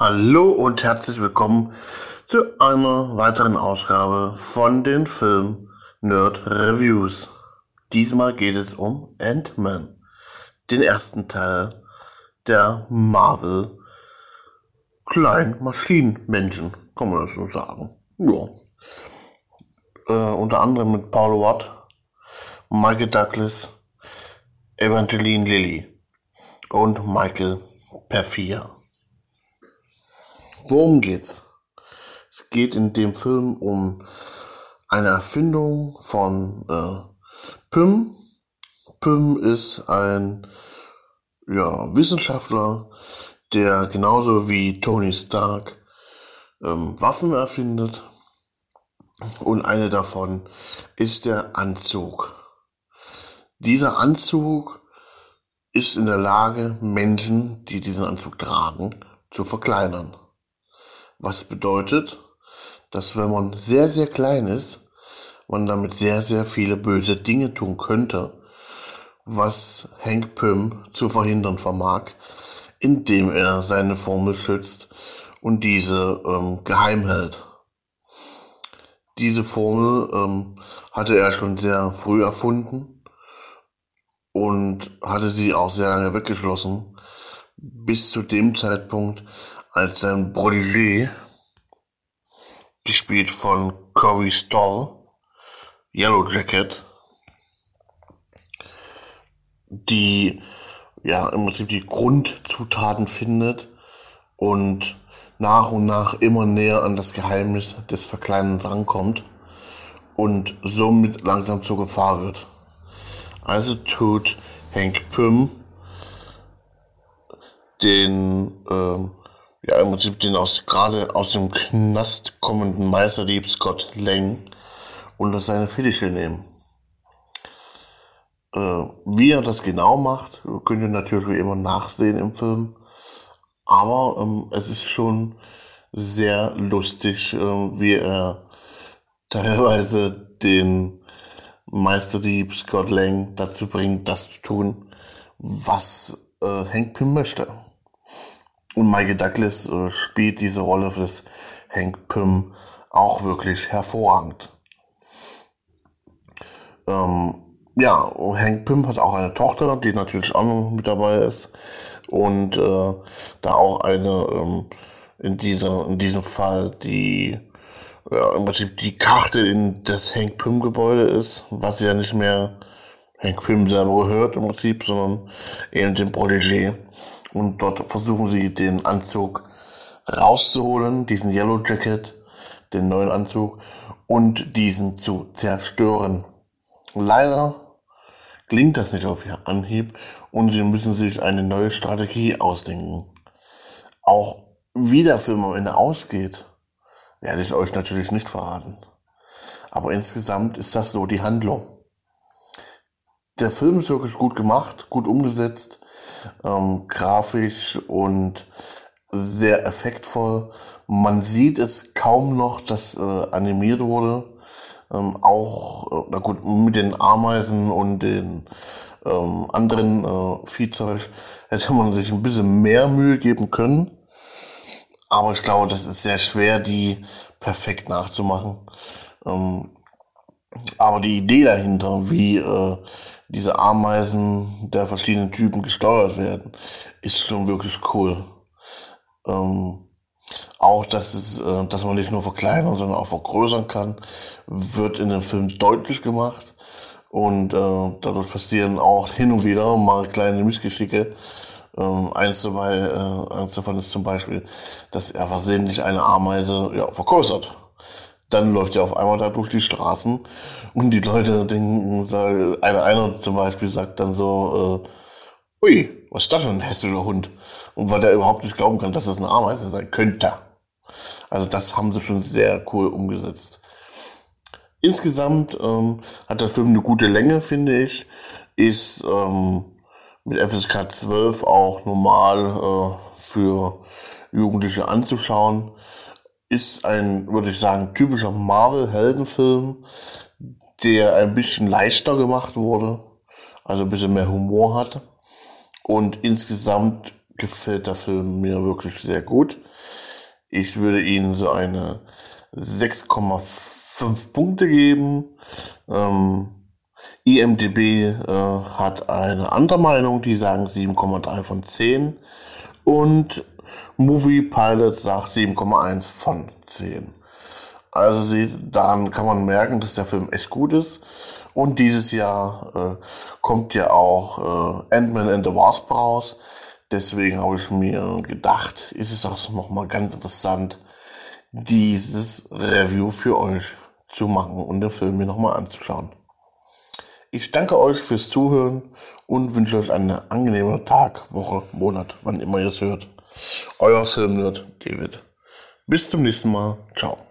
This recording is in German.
Hallo und herzlich willkommen zu einer weiteren Ausgabe von den Film Nerd Reviews. Diesmal geht es um Ant-Man, den ersten Teil der Marvel Kleinmaschinenmenschen, kann man das so sagen. Ja. Äh, unter anderem mit Paul Watt, Michael Douglas, Evangeline Lilly und Michael Perfia. Worum geht's? Es geht in dem Film um eine Erfindung von äh, Pym. Pym ist ein ja, Wissenschaftler, der genauso wie Tony Stark ähm, Waffen erfindet. Und eine davon ist der Anzug. Dieser Anzug ist in der Lage, Menschen, die diesen Anzug tragen, zu verkleinern. Was bedeutet, dass wenn man sehr, sehr klein ist, man damit sehr, sehr viele böse Dinge tun könnte, was Hank Pym zu verhindern vermag, indem er seine Formel schützt und diese ähm, geheim hält. Diese Formel ähm, hatte er schon sehr früh erfunden und hatte sie auch sehr lange weggeschlossen, bis zu dem Zeitpunkt, als sein Protégé, gespielt von Corey Stoll, Yellow Jacket, die ja im Prinzip die Grundzutaten findet und nach und nach immer näher an das Geheimnis des Verkleinens rankommt und somit langsam zur Gefahr wird. Also tut Hank Pym den ähm, ja im Prinzip den aus gerade aus dem Knast kommenden Meisterdieb Scott Lang unter seine Fittiche nehmen. Äh, wie er das genau macht, könnt ihr natürlich wie immer nachsehen im Film. Aber ähm, es ist schon sehr lustig, äh, wie er teilweise den Meisterdieb Scott Lang dazu bringt, das zu tun, was äh, Hank Pym möchte. Und Michael Douglas äh, spielt diese Rolle des Hank Pym auch wirklich hervorragend. Ähm, ja, Hank Pym hat auch eine Tochter, die natürlich auch noch mit dabei ist. Und äh, da auch eine, ähm, in, dieser, in diesem Fall, die ja, im Prinzip die Karte in das Hank Pym Gebäude ist, was ja nicht mehr Hank Pym selber gehört im Prinzip, sondern eben dem Protégé. Und dort versuchen sie den Anzug rauszuholen, diesen Yellow Jacket, den neuen Anzug, und diesen zu zerstören. Leider klingt das nicht auf Anhieb und sie müssen sich eine neue Strategie ausdenken. Auch wie der Film am Ende ausgeht, werde ich euch natürlich nicht verraten. Aber insgesamt ist das so die Handlung der Film ist wirklich gut gemacht, gut umgesetzt, ähm, grafisch und sehr effektvoll. Man sieht es kaum noch, dass äh, animiert wurde. Ähm, auch, äh, na gut, mit den Ameisen und den ähm, anderen äh, Viehzeug hätte man sich ein bisschen mehr Mühe geben können. Aber ich glaube, das ist sehr schwer, die perfekt nachzumachen. Ähm, aber die Idee dahinter, wie äh, diese Ameisen der verschiedenen Typen gesteuert werden, ist schon wirklich cool. Ähm, auch, dass, es, äh, dass man nicht nur verkleinern, sondern auch vergrößern kann, wird in dem Film deutlich gemacht. Und äh, dadurch passieren auch hin und wieder mal kleine Missgeschicke. Ähm, eins, dabei, äh, eins davon ist zum Beispiel, dass er versehentlich eine Ameise ja, vergrößert dann läuft er auf einmal da durch die Straßen und die Leute denken, einer, einer zum Beispiel sagt dann so, äh, ui, was ist das für ein hässlicher Hund? Und weil der überhaupt nicht glauben kann, dass es eine Ameise sein könnte. Also das haben sie schon sehr cool umgesetzt. Insgesamt ähm, hat der Film eine gute Länge, finde ich. Ist ähm, mit FSK 12 auch normal äh, für Jugendliche anzuschauen ist ein, würde ich sagen, typischer Marvel-Heldenfilm, der ein bisschen leichter gemacht wurde, also ein bisschen mehr Humor hat und insgesamt gefällt der Film mir wirklich sehr gut. Ich würde ihm so eine 6,5 Punkte geben. Ähm, IMDB äh, hat eine andere Meinung, die sagen 7,3 von 10 und Movie Pilot sagt 7,1 von 10. Also sie, daran kann man merken, dass der Film echt gut ist. Und dieses Jahr äh, kommt ja auch äh, Ant-Man and the Wasp raus. Deswegen habe ich mir gedacht, ist es doch nochmal ganz interessant, dieses Review für euch zu machen und den Film mir nochmal anzuschauen. Ich danke euch fürs Zuhören und wünsche euch einen angenehmen Tag, Woche, Monat, wann immer ihr es hört. Euer Filmnerd David. Bis zum nächsten Mal. Ciao.